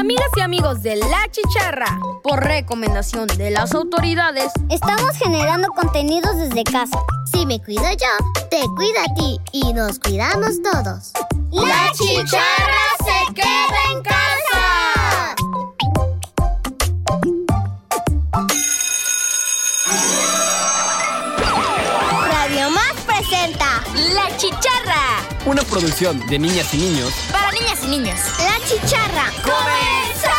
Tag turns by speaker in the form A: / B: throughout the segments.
A: Amigas y amigos de La Chicharra, por recomendación de las autoridades,
B: estamos generando contenidos desde casa. Si me cuido yo, te cuida a ti y nos cuidamos todos.
C: La Chicharra se queda en casa.
B: Radio Más presenta
A: La Chicharra.
D: Una producción de niñas y niños.
A: Para niñas y niños.
B: La Chicharra.
C: ¡Comenzamos!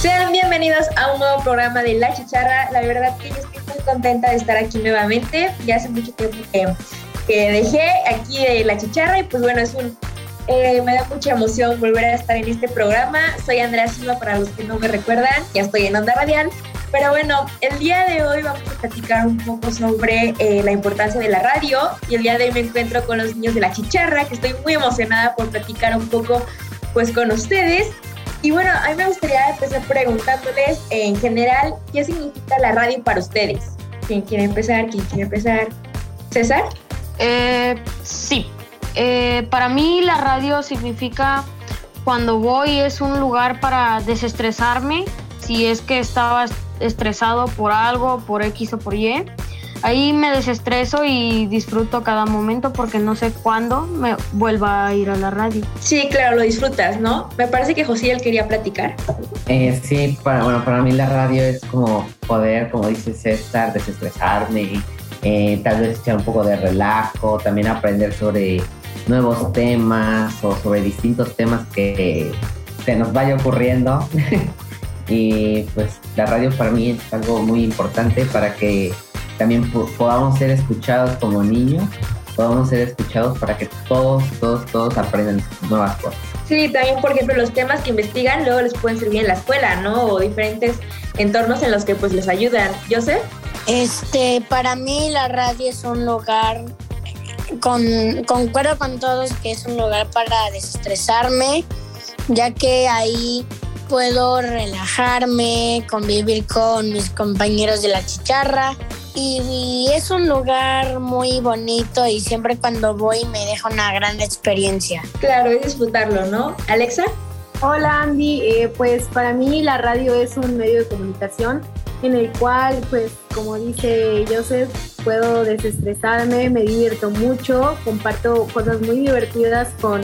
E: Sean bienvenidos a un nuevo programa de La Chicharra. La verdad que yo estoy muy contenta de estar aquí nuevamente. Ya hace mucho tiempo que, dejé aquí La Chicharra y pues bueno, es un eh, me da mucha emoción volver a estar en este programa. Soy Andrea Silva, para los que no me recuerdan, ya estoy en Onda Radial. Pero bueno, el día de hoy vamos a platicar un poco sobre eh, la importancia de la radio. Y el día de hoy me encuentro con los niños de la chicharra, que estoy muy emocionada por platicar un poco pues con ustedes. Y bueno, a mí me gustaría empezar preguntándoles en general qué significa la radio para ustedes. ¿Quién quiere empezar? ¿Quién quiere empezar? ¿César?
F: Eh, sí, eh, para mí la radio significa cuando voy es un lugar para desestresarme, si es que estaba estresado por algo, por X o por Y. Ahí me desestreso y disfruto cada momento porque no sé cuándo me vuelva a ir a la radio.
E: Sí, claro, lo disfrutas, ¿no? Me parece que José quería platicar.
G: Eh, sí, para, bueno, para mí la radio es como poder, como dice César, desestresarme, eh, tal vez echar un poco de relajo, también aprender sobre nuevos temas o sobre distintos temas que se nos vaya ocurriendo. y pues la radio para mí es algo muy importante para que también podamos ser escuchados como niños, podamos ser escuchados para que todos, todos, todos aprendan nuevas cosas.
E: Sí, también por ejemplo los temas que investigan luego les pueden servir en la escuela, ¿no? O diferentes entornos en los que pues les ayudan. ¿Yo sé?
H: Este, para mí la radio es un lugar con, concuerdo con todos que es un lugar para desestresarme, ya que ahí puedo relajarme, convivir con mis compañeros de la chicharra y, es un lugar muy bonito y siempre cuando voy me deja una gran experiencia.
E: Claro, es disfrutarlo, ¿no? Alexa.
I: Hola Andy, eh, pues para mí la radio es un medio de comunicación en el cual, pues como dice Joseph, puedo desestresarme, me divierto mucho, comparto cosas muy divertidas con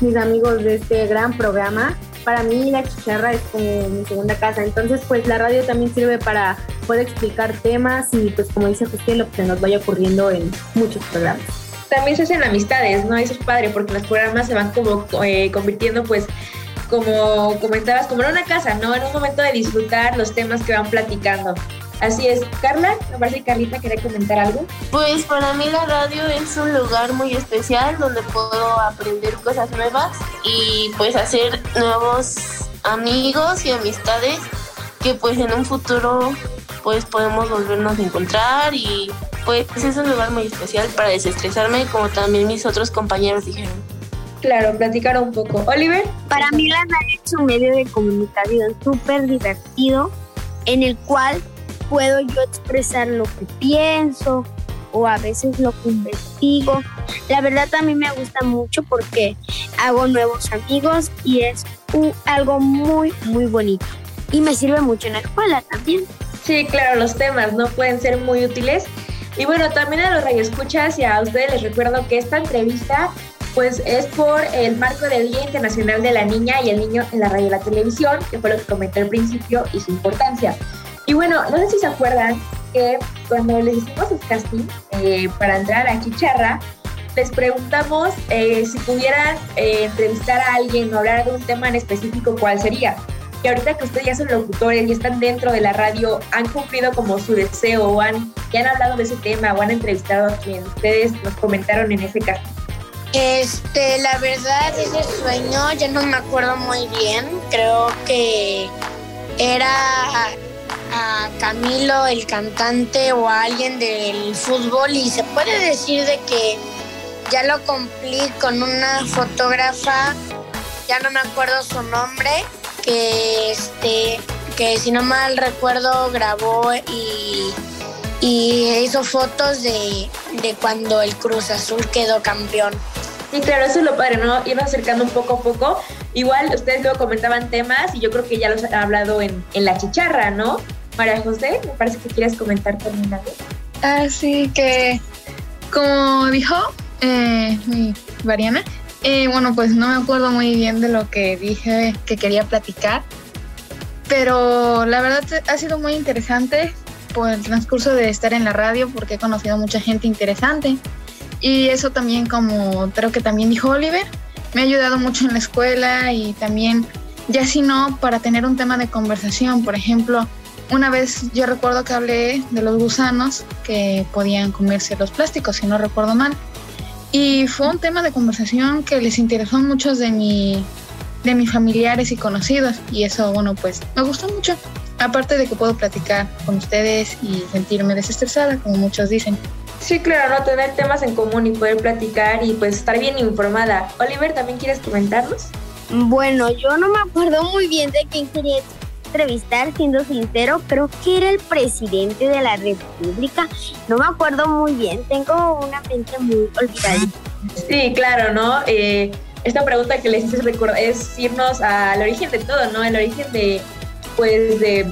I: mis amigos de este gran programa. Para mí la chicharra es como mi segunda casa, entonces pues la radio también sirve para poder explicar temas y pues como dice lo que nos vaya ocurriendo en muchos programas.
E: También se hacen amistades, ¿no? Eso es padre porque los programas se van como eh, convirtiendo pues como comentabas, como en una casa, ¿no? En un momento de disfrutar los temas que van platicando. Así es. Carla, me parece que Carlita quería comentar algo.
J: Pues para mí la radio es un lugar muy especial donde puedo aprender cosas nuevas y pues hacer nuevos amigos y amistades que pues en un futuro pues podemos volvernos a encontrar y pues es un lugar muy especial para desestresarme como también mis otros compañeros dijeron.
E: Claro, platicar un poco. Oliver.
K: Para mí la radio es un medio de comunicación súper divertido en el cual puedo yo expresar lo que pienso o a veces lo que investigo. La verdad también me gusta mucho porque hago nuevos amigos y es algo muy, muy bonito. Y me sirve mucho en la escuela también.
E: Sí, claro, los temas no pueden ser muy útiles. Y bueno, también a los radioescuchas y a ustedes les recuerdo que esta entrevista pues es por el marco del Día Internacional de la Niña y el Niño en la Radio y la Televisión, que fue lo que comenté al principio y su importancia. Bueno, no sé si se acuerdan que cuando les hicimos el casting eh, para entrar a Chicharra, les preguntamos eh, si pudieran eh, entrevistar a alguien o hablar de un tema en específico, ¿cuál sería? Y ahorita que ustedes ya son locutores y están dentro de la radio, han cumplido como su deseo o han, ya han hablado de ese tema o han entrevistado a quien ustedes nos comentaron en ese casting.
H: Este, la verdad, ese sueño ya no me acuerdo muy bien. Creo que era a Camilo, el cantante, o a alguien del fútbol y se puede decir de que ya lo cumplí con una fotógrafa, ya no me acuerdo su nombre, que este que si no mal recuerdo grabó y y hizo fotos de, de cuando el Cruz Azul quedó campeón.
E: Sí, claro, eso es lo padre, ¿no? Irnos acercando un poco a poco. Igual ustedes luego comentaban temas y yo creo que ya los han hablado en, en la chicharra, ¿no? María José, me parece que quieres comentar también algo.
L: Así que, como dijo eh, mi Variana, eh, bueno, pues no me acuerdo muy bien de lo que dije que quería platicar, pero la verdad ha sido muy interesante por el transcurso de estar en la radio porque he conocido mucha gente interesante y eso también como creo que también dijo Oliver, me ha ayudado mucho en la escuela y también ya si no para tener un tema de conversación, por ejemplo, una vez yo recuerdo que hablé de los gusanos que podían comerse los plásticos, si no recuerdo mal. Y fue un tema de conversación que les interesó a muchos de, mi, de mis familiares y conocidos. Y eso, bueno, pues me gustó mucho. Aparte de que puedo platicar con ustedes y sentirme desestresada, como muchos dicen.
E: Sí, claro, ¿no? Tener temas en común y poder platicar y pues estar bien informada. Oliver, ¿también quieres comentarnos?
K: Bueno, yo no me acuerdo muy bien de quién quería entrevistar, siendo sincero, creo que era el presidente de la República. No me acuerdo muy bien, tengo una mente muy olvidada.
E: Sí, claro, ¿no? Eh, esta pregunta que les hice es irnos al origen de todo, ¿no? El origen de, pues, de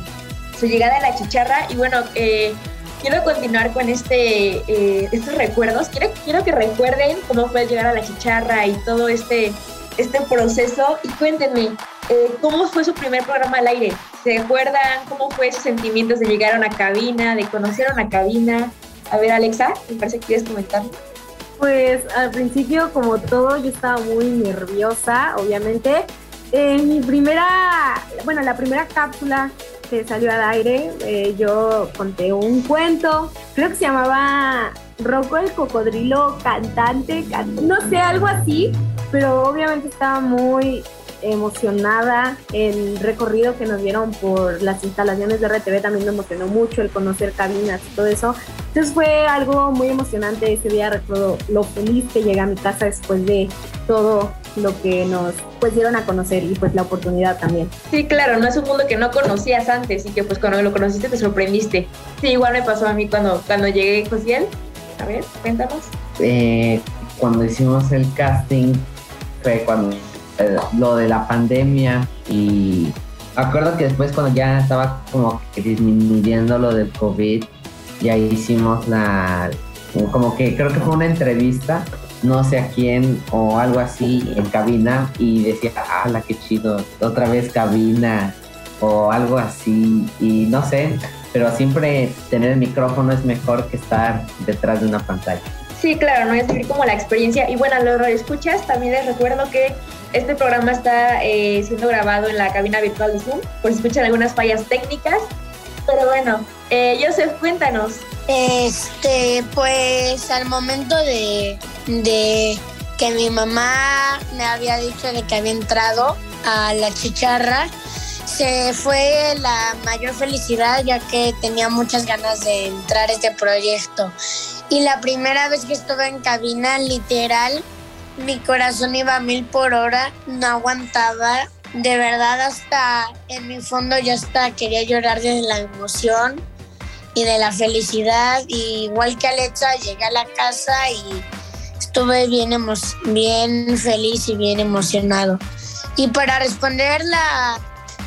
E: su llegada a la chicharra. Y bueno, eh, quiero continuar con este, eh, estos recuerdos. Quiero, quiero que recuerden cómo fue llegar a la chicharra y todo este, este proceso. Y cuéntenme, eh, ¿Cómo fue su primer programa al aire? ¿Se acuerdan cómo fue sus sentimientos de llegar a una cabina, de conocer una cabina? A ver, Alexa, me parece que quieres comentar.
I: Pues al principio, como todo, yo estaba muy nerviosa, obviamente. En mi primera, bueno, la primera cápsula que salió al aire, eh, yo conté un cuento, creo que se llamaba Rocco el cocodrilo cantante, no sé, algo así, pero obviamente estaba muy emocionada. El recorrido que nos dieron por las instalaciones de RTV también me emocionó mucho, el conocer cabinas y todo eso. Entonces fue algo muy emocionante ese día, recuerdo lo feliz que llegué a mi casa después de todo lo que nos pues dieron a conocer y pues la oportunidad también.
E: Sí, claro, no es un mundo que no conocías antes y que pues cuando lo conociste te sorprendiste. Sí, igual me pasó a mí cuando, cuando llegué, Josiel. A ver, cuéntanos.
G: Eh, cuando hicimos el casting fue cuando eh, lo de la pandemia y acuerdo que después cuando ya estaba como disminuyendo lo del COVID, ya hicimos la, como que creo que fue una entrevista, no sé a quién o algo así en cabina y decía, la qué chido, otra vez cabina o algo así y no sé, pero siempre tener el micrófono es mejor que estar detrás de una pantalla.
E: Sí, claro, no es como la experiencia. Y bueno, lo escuchas, también les recuerdo que este programa está eh, siendo grabado en la cabina virtual de Zoom, por si escuchan algunas fallas técnicas. Pero bueno, eh, Joseph, cuéntanos.
H: Este, pues al momento de, de que mi mamá me había dicho de que había entrado a la chicharra, se fue la mayor felicidad ya que tenía muchas ganas de entrar a este proyecto. Y la primera vez que estuve en cabina, literal, mi corazón iba a mil por hora, no aguantaba. De verdad, hasta en mi fondo yo hasta quería llorar de la emoción y de la felicidad. igual que Alexa, llegué a la casa y estuve bien, bien feliz y bien emocionado. Y para responder la,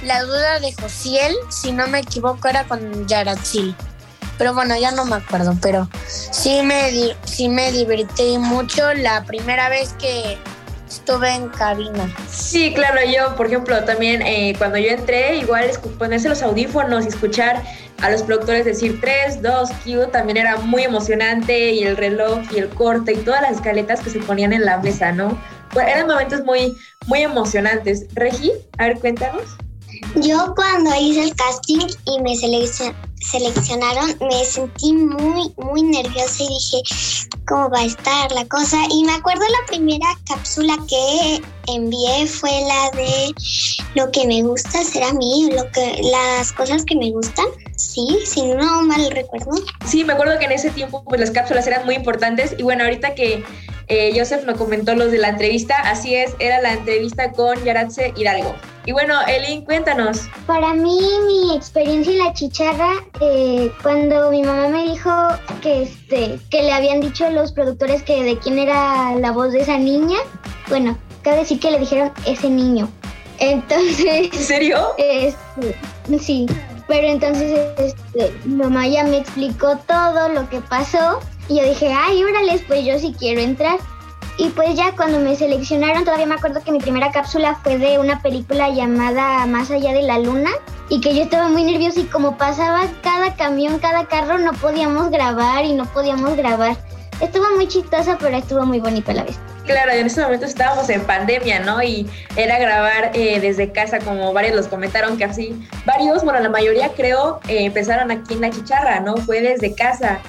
H: la duda de Josiel, si no me equivoco, era con Yaratzil pero bueno, ya no me acuerdo, pero sí me, sí me divertí mucho la primera vez que estuve en cabina.
E: Sí, claro, yo, por ejemplo, también eh, cuando yo entré, igual ponerse los audífonos y escuchar a los productores decir 3, 2, Q, también era muy emocionante y el reloj y el corte y todas las escaletas que se ponían en la mesa, ¿no? eran momentos muy, muy emocionantes. Regi, a ver, cuéntanos.
B: Yo cuando hice el casting y me seleccionaron, me sentí muy, muy nerviosa y dije, ¿cómo va a estar la cosa? Y me acuerdo la primera cápsula que envié fue la de lo que me gusta ser a mí, lo que, las cosas que me gustan. Sí, si no mal recuerdo.
E: Sí, me acuerdo que en ese tiempo pues las cápsulas eran muy importantes y bueno, ahorita que eh, Joseph nos comentó los de la entrevista. Así es, era la entrevista con Yaratse Hidalgo. Y bueno, Elin, cuéntanos.
B: Para mí, mi experiencia en la chicharra, eh, cuando mi mamá me dijo que, este, que le habían dicho los productores que de quién era la voz de esa niña, bueno, cabe decir que le dijeron ese niño. Entonces.
E: ¿En serio?
B: Este, sí. Pero entonces este, mamá ya me explicó todo lo que pasó. Y yo dije, ay, órale, pues yo sí quiero entrar. Y pues ya cuando me seleccionaron, todavía me acuerdo que mi primera cápsula fue de una película llamada Más allá de la luna. Y que yo estaba muy nerviosa y como pasaba cada camión, cada carro, no podíamos grabar y no podíamos grabar. Estuvo muy chistosa, pero estuvo muy bonito a la vez.
E: Claro, en ese momento estábamos en pandemia, ¿no? Y era grabar eh, desde casa, como varios los comentaron que así, varios, bueno, la mayoría creo, eh, empezaron aquí en la chicharra, ¿no? Fue desde casa.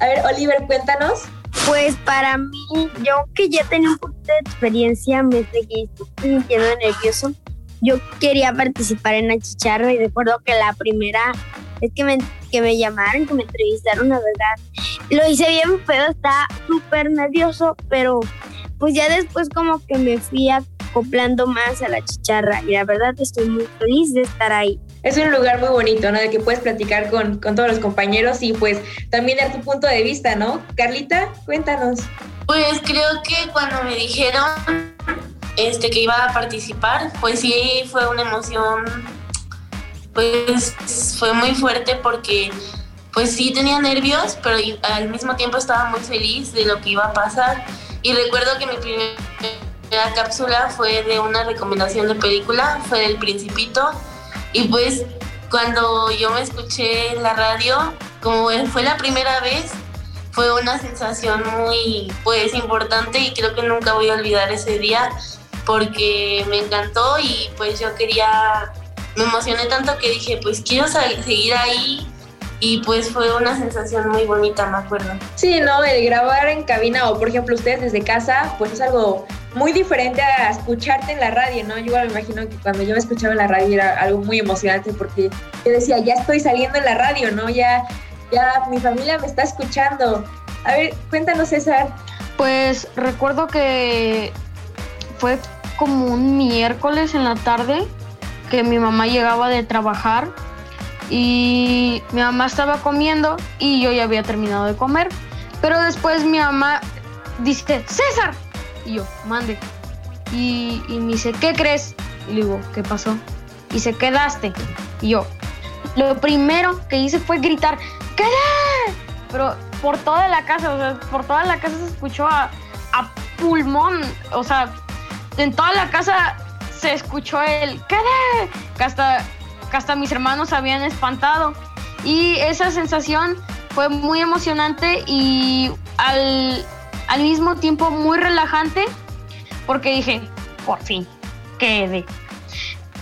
E: A ver, Oliver, cuéntanos.
K: Pues para mí, yo que ya tenía un poquito de experiencia, me seguí sintiendo nervioso. Yo quería participar en la chicharra y recuerdo que la primera vez que me, que me llamaron, que me entrevistaron, la verdad, lo hice bien, pero estaba súper nervioso, pero pues ya después como que me fui acoplando más a la chicharra y la verdad estoy muy feliz de estar ahí.
E: Es un lugar muy bonito, ¿no? De que puedes platicar con, con todos los compañeros y pues también dar tu punto de vista, ¿no? Carlita, cuéntanos.
J: Pues creo que cuando me dijeron este que iba a participar, pues sí fue una emoción, pues fue muy fuerte porque pues sí tenía nervios, pero al mismo tiempo estaba muy feliz de lo que iba a pasar. Y recuerdo que mi primera cápsula fue de una recomendación de película, fue del Principito. Y pues cuando yo me escuché en la radio, como fue la primera vez, fue una sensación muy pues importante y creo que nunca voy a olvidar ese día porque me encantó y pues yo quería, me emocioné tanto que dije pues quiero seguir ahí y pues fue una sensación muy bonita, me acuerdo.
E: Sí, no, el grabar en cabina o por ejemplo ustedes desde casa, pues es algo muy diferente a escucharte en la radio, ¿no? Yo me imagino que cuando yo me escuchaba en la radio era algo muy emocionante porque yo decía, ya estoy saliendo en la radio, ¿no? Ya, ya mi familia me está escuchando. A ver, cuéntanos César.
F: Pues recuerdo que fue como un miércoles en la tarde que mi mamá llegaba de trabajar y mi mamá estaba comiendo y yo ya había terminado de comer. Pero después mi mamá dice, César. Y yo, mande. Y, me dice, ¿qué crees? Y le digo, ¿qué pasó? Y se quedaste. Y yo, lo primero que hice fue gritar, ¡quedé! Pero por toda la casa, o sea, por toda la casa se escuchó a, a pulmón. O sea, en toda la casa se escuchó el ¡quedé! Que hasta hasta mis hermanos habían espantado. Y esa sensación fue muy emocionante y al, al mismo tiempo muy relajante porque dije, por fin, quedé.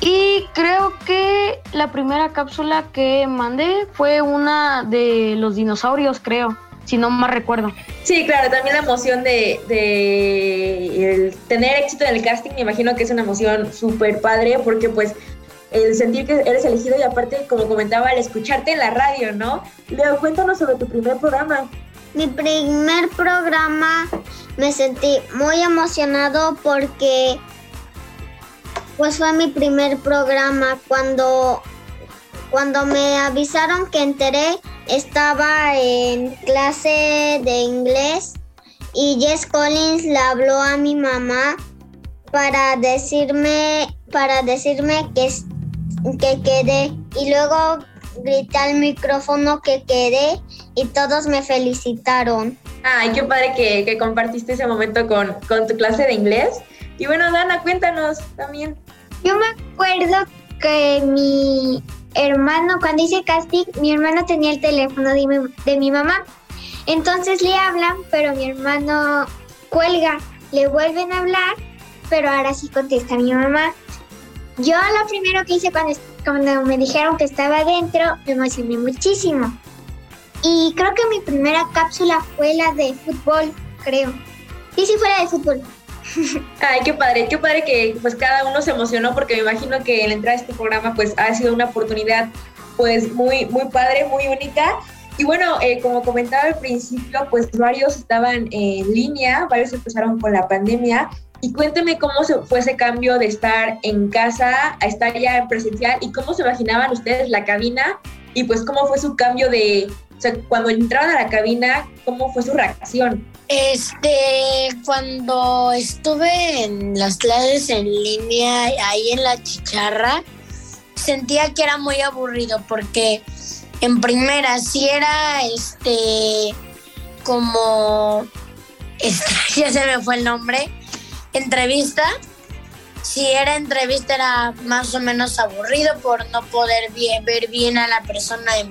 F: Y creo que la primera cápsula que mandé fue una de los dinosaurios, creo, si no más recuerdo.
E: Sí, claro, también la emoción de, de tener éxito en el casting, me imagino que es una emoción súper padre porque pues el sentir que eres elegido y aparte, como comentaba, el escucharte en la radio, ¿no? Leo, cuéntanos sobre tu primer programa.
B: Mi primer programa me sentí muy emocionado porque pues fue mi primer programa. Cuando cuando me avisaron que enteré estaba en clase de inglés y Jess Collins le habló a mi mamá para decirme para decirme que que quedé. Y luego grité al micrófono que quedé y todos me felicitaron.
E: Ay, qué padre que, que compartiste ese momento con, con, tu clase de inglés. Y bueno, Dana, cuéntanos también.
B: Yo me acuerdo que mi hermano, cuando hice casting, mi hermano tenía el teléfono de mi, de mi mamá. Entonces le hablan, pero mi hermano cuelga. Le vuelven a hablar, pero ahora sí contesta mi mamá. Yo lo primero que hice cuando, cuando me dijeron que estaba adentro, me emocioné muchísimo. Y creo que mi primera cápsula fue la de fútbol, creo. Sí, sí fue la de fútbol.
E: Ay, qué padre, qué padre que pues cada uno se emocionó porque me imagino que el entrar a este programa pues ha sido una oportunidad pues muy, muy padre, muy única. Y bueno, eh, como comentaba al principio, pues varios estaban en línea, varios empezaron con la pandemia. Y cuénteme cómo se fue ese cambio de estar en casa a estar ya en presencial y cómo se imaginaban ustedes la cabina y pues cómo fue su cambio de, o sea, cuando entraron a la cabina, cómo fue su reacción.
H: Este, cuando estuve en las clases en línea, ahí en la chicharra, sentía que era muy aburrido porque en primera sí era este como ya se me fue el nombre, entrevista. Si era entrevista era más o menos aburrido por no poder ver bien a la persona en,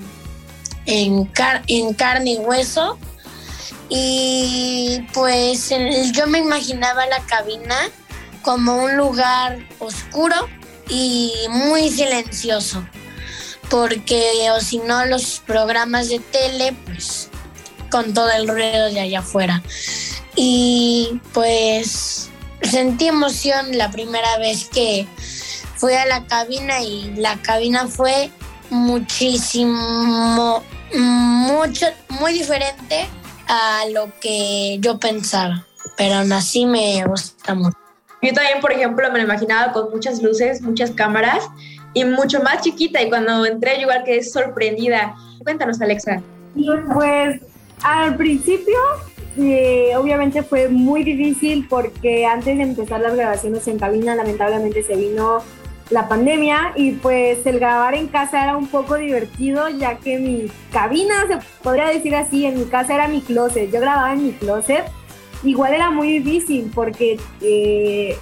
H: en, en carne y hueso. Y pues yo me imaginaba la cabina como un lugar oscuro y muy silencioso. Porque o si no los programas de tele, pues con todo el ruido de allá afuera. Y pues sentí emoción la primera vez que fui a la cabina y la cabina fue muchísimo, mucho, muy diferente a lo que yo pensaba, pero aún así me gusta mucho.
E: Yo también, por ejemplo, me lo imaginaba con muchas luces, muchas cámaras y mucho más chiquita y cuando entré yo igual quedé sorprendida. Cuéntanos, Alexa.
I: Pues al principio eh, obviamente fue muy difícil porque antes de empezar las grabaciones en cabina lamentablemente se vino la pandemia y pues el grabar en casa era un poco divertido ya que mi cabina, se podría decir así, en mi casa era mi closet, yo grababa en mi closet. Igual era muy difícil porque eh,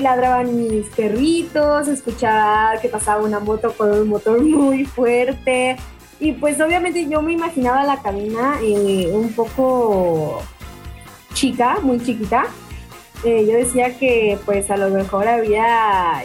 I: ladraban mis perritos, escuchaba que pasaba una moto con un motor muy fuerte y pues obviamente yo me imaginaba la cabina eh, un poco chica, muy chiquita. Eh, yo decía que pues a lo mejor había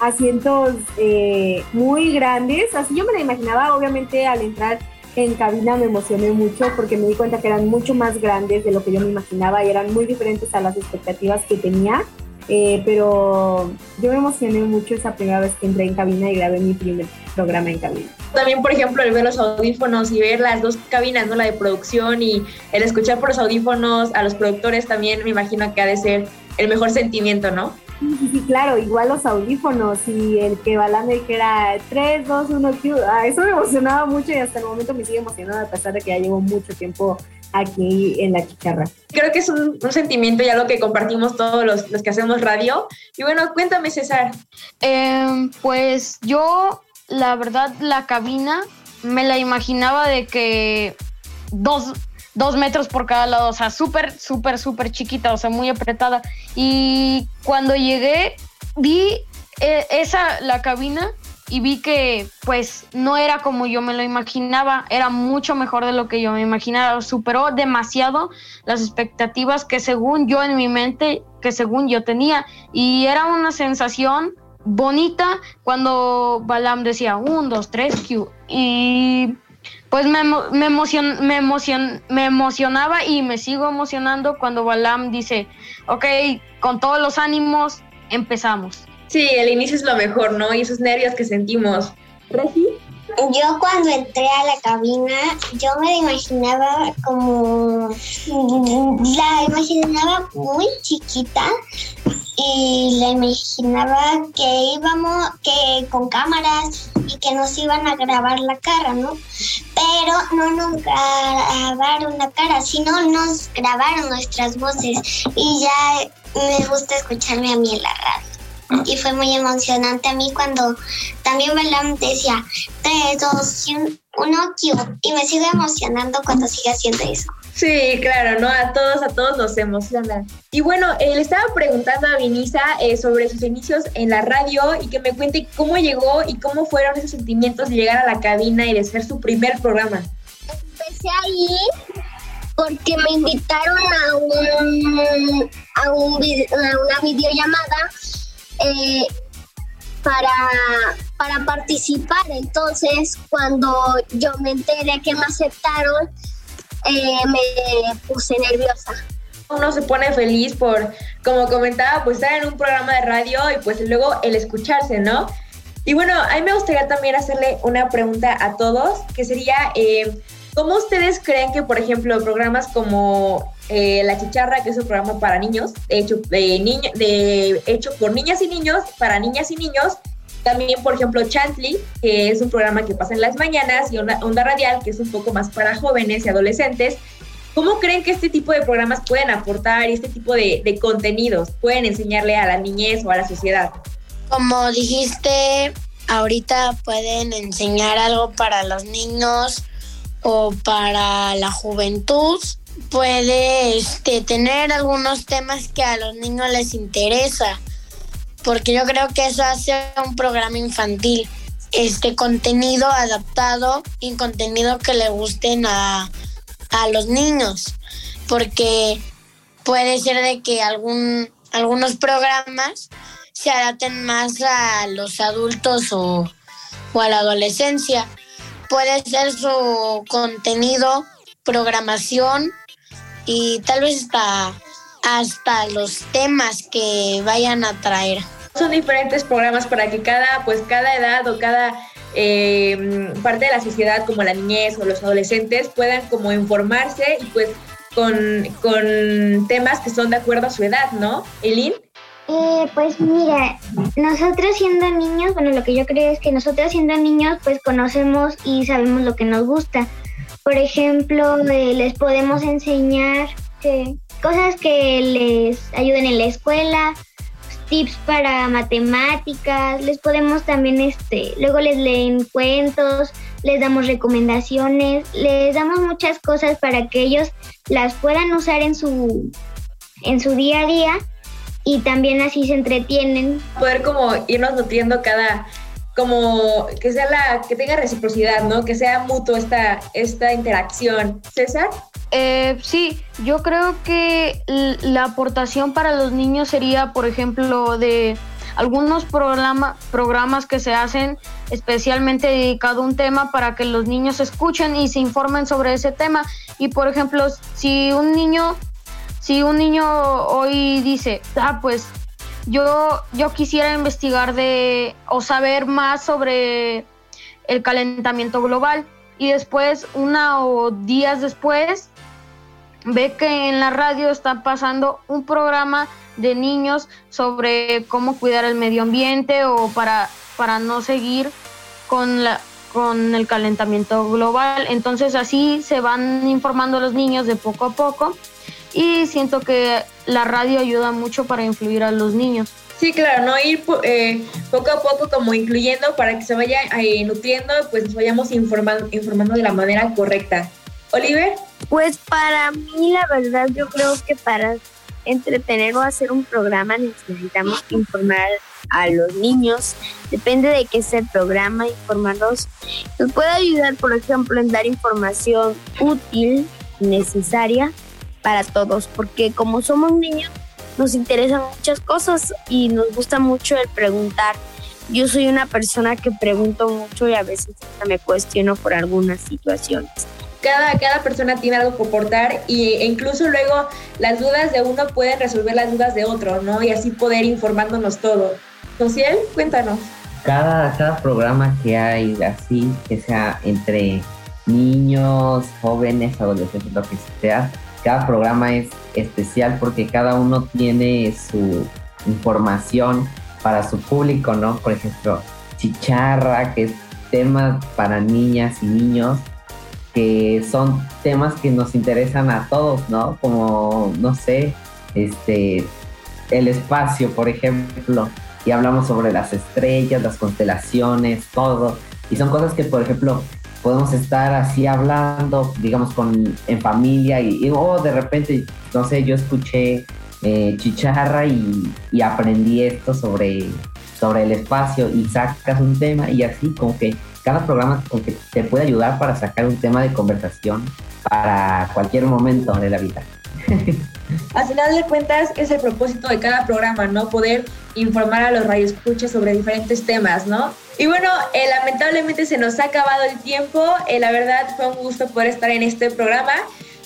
I: asientos eh, muy grandes. Así yo me la imaginaba, obviamente al entrar en cabina me emocioné mucho porque me di cuenta que eran mucho más grandes de lo que yo me imaginaba y eran muy diferentes a las expectativas que tenía. Eh, pero yo me emocioné mucho esa primera vez que entré en cabina y grabé mi primer programa en cabina.
E: También, por ejemplo, el ver los audífonos y ver las dos cabinas, ¿no? La de producción y el escuchar por los audífonos a los productores también me imagino que ha de ser el mejor sentimiento, ¿no?
I: Sí, sí, claro, igual los audífonos y el que Balán dijera 3, 2, 1, Q, eso me emocionaba mucho y hasta el momento me sigue emocionando a pesar de que ya llevo mucho tiempo aquí en la chicharra.
E: Creo que es un, sentimiento y algo que compartimos todos los, que hacemos radio. Y bueno, cuéntame César.
F: Em, pues yo, la verdad, la cabina me la imaginaba de que dos dos metros por cada lado, o sea, súper, súper, súper chiquita, o sea, muy apretada. Y cuando llegué, vi eh, esa, la cabina, y vi que pues no era como yo me lo imaginaba, era mucho mejor de lo que yo me imaginaba, superó demasiado las expectativas que según yo en mi mente, que según yo tenía, y era una sensación bonita cuando Balam decía un, dos, tres, Q, y pues me, me, emocion, me, emocion, me emocionaba y me sigo emocionando cuando Balam dice, ok, con todos los ánimos, empezamos.
E: Sí, el inicio es lo mejor, ¿no? Y esos nervios que sentimos. ¿Reci?
M: Yo cuando entré a la cabina, yo me la imaginaba como, la imaginaba muy chiquita y la imaginaba que íbamos, que con cámaras y que nos iban a grabar la cara, ¿no? Pero no nos grabaron la cara, sino nos grabaron nuestras voces y ya me gusta escucharme a mí en la radio y fue muy emocionante a mí cuando también Balam decía 3, 2, 1, y me sigue emocionando cuando sigue haciendo eso.
E: Sí, claro, ¿no? A todos, a todos nos emociona. Y bueno, eh, le estaba preguntando a Vinisa eh, sobre sus inicios en la radio y que me cuente cómo llegó y cómo fueron esos sentimientos de llegar a la cabina y de ser su primer programa.
N: Empecé ahí porque me invitaron a, un, a, un, a una videollamada eh, para, para participar. Entonces, cuando yo me enteré que me aceptaron, eh, me puse nerviosa.
E: Uno se pone feliz por, como comentaba, pues estar en un programa de radio y pues luego el escucharse, ¿no? Y bueno, a mí me gustaría también hacerle una pregunta a todos, que sería, eh, ¿Cómo ustedes creen que, por ejemplo, programas como eh, La Chicharra, que es un programa para niños, hecho, de de, hecho por niñas y niños, para niñas y niños, también, por ejemplo, Chantley, que es un programa que pasa en las mañanas, y Onda Radial, que es un poco más para jóvenes y adolescentes. ¿Cómo creen que este tipo de programas pueden aportar este tipo de, de contenidos pueden enseñarle a la niñez o a la sociedad?
H: Como dijiste, ahorita pueden enseñar algo para los niños o para la juventud. Puede este, tener algunos temas que a los niños les interesa porque yo creo que eso hace un programa infantil, este contenido adaptado y contenido que le gusten a, los niños, porque puede ser de que algún, algunos programas se adapten más a los adultos o, o a la adolescencia. Puede ser su contenido, programación y tal vez hasta hasta los temas que vayan a traer.
E: Son diferentes programas para que cada, pues cada edad o cada eh, parte de la sociedad, como la niñez o los adolescentes, puedan como informarse y pues con, con temas que son de acuerdo a su edad, ¿no? Elin.
B: Eh, pues mira, nosotros siendo niños, bueno, lo que yo creo es que nosotros siendo niños, pues conocemos y sabemos lo que nos gusta. Por ejemplo, eh, les podemos enseñar que cosas que les ayuden en la escuela, tips para matemáticas, les podemos también, este, luego les leen cuentos, les damos recomendaciones, les damos muchas cosas para que ellos las puedan usar en su, en su día a día y también así se entretienen.
E: Poder como irnos nutriendo cada, como que sea la, que tenga reciprocidad, ¿no? Que sea mutuo esta, esta interacción. César.
F: Eh, sí, yo creo que la aportación para los niños sería, por ejemplo, de algunos programa, programas que se hacen especialmente dedicado a un tema para que los niños escuchen y se informen sobre ese tema. Y por ejemplo, si un niño, si un niño hoy dice, ah, pues yo, yo quisiera investigar de o saber más sobre el calentamiento global y después, una o días después, ve que en la radio está pasando un programa de niños sobre cómo cuidar el medio ambiente o para, para no seguir con, la, con el calentamiento global. Entonces así se van informando los niños de poco a poco y siento que la radio ayuda mucho para influir a los niños.
E: Sí, claro, ¿no? Ir eh, poco a poco como incluyendo para que se vaya eh, nutriendo, pues nos vayamos informando, informando de la manera correcta. Oliver.
K: Pues para mí la verdad yo creo que para entretener o hacer un programa necesitamos informar a los niños. Depende de qué sea el programa, informarlos. Nos puede ayudar, por ejemplo, en dar información útil, necesaria para todos, porque como somos niños nos interesan muchas cosas y nos gusta mucho el preguntar. Yo soy una persona que pregunto mucho y a veces me cuestiono por algunas situaciones
E: cada, cada persona tiene algo que aportar e incluso luego las dudas de uno pueden resolver las dudas de otro, ¿no? Y así poder informándonos todo. Social, cuéntanos.
G: Cada, cada programa que hay así, que sea entre niños, jóvenes, adolescentes, lo que sea, cada programa es especial porque cada uno tiene su información para su público, ¿no? Por ejemplo, Chicharra, que es temas para niñas y niños, que son temas que nos interesan a todos, ¿no? Como, no sé, este, el espacio, por ejemplo, y hablamos sobre las estrellas, las constelaciones, todo. Y son cosas que, por ejemplo, podemos estar así hablando, digamos, con, en familia y, oh, de repente, no sé, yo escuché eh, chicharra y, y, aprendí esto sobre, sobre el espacio y sacas un tema y así como que cada programa que te puede ayudar para sacar un tema de conversación para cualquier momento de la vida.
E: Al final de cuentas es el propósito de cada programa, ¿no? Poder informar a los radioescuchas sobre diferentes temas, ¿no? Y bueno, eh, lamentablemente se nos ha acabado el tiempo. Eh, la verdad fue un gusto poder estar en este programa.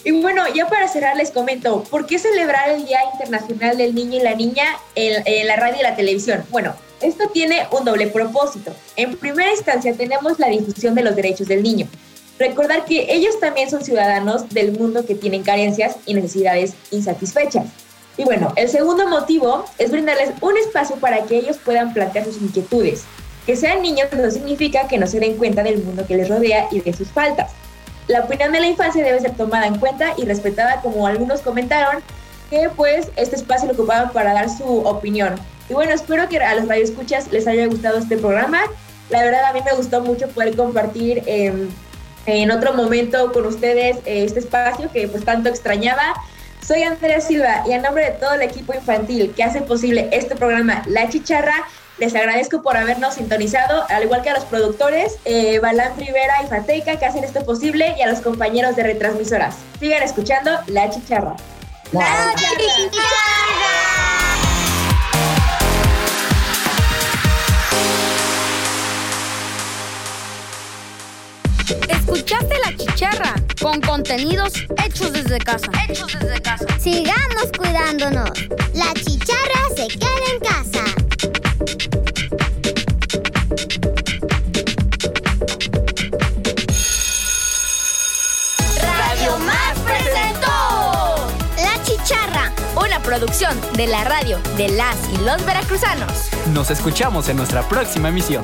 E: Y bueno, ya para cerrar les comento, ¿por qué celebrar el Día Internacional del Niño y la Niña en, en la radio y la televisión? Bueno, esto tiene un doble propósito. En primera instancia tenemos la difusión de los derechos del niño. recordar que ellos también son ciudadanos del mundo que tienen carencias y necesidades insatisfechas. Y bueno, el segundo motivo es brindarles un espacio para que ellos puedan plantear sus inquietudes. Que sean niños no significa que no se den cuenta del mundo que les rodea y de sus faltas. La opinión de la infancia debe ser tomada en cuenta y respetada como algunos comentaron que pues este espacio lo ocupaban para dar su opinión. Y bueno, espero que a los radioescuchas les haya gustado este programa. La verdad a mí me gustó mucho poder compartir em, en otro momento con ustedes eh, este espacio que pues tanto extrañaba. Soy Andrea Silva y en nombre de todo el equipo infantil que hace posible este programa La Chicharra, les agradezco por habernos sintonizado, al igual que a los productores, eh, Balán Rivera y Fateca, que hacen esto posible, y a los compañeros de retransmisoras. Sigan escuchando La Chicharra.
C: La Chicharra.
A: Escuchaste la chicharra con contenidos hechos desde casa. Hechos desde casa.
C: Sigamos cuidándonos. La chicharra se queda en casa. Radio Más presentó
A: La chicharra, una producción de la radio de las y los veracruzanos.
D: Nos escuchamos en nuestra próxima emisión.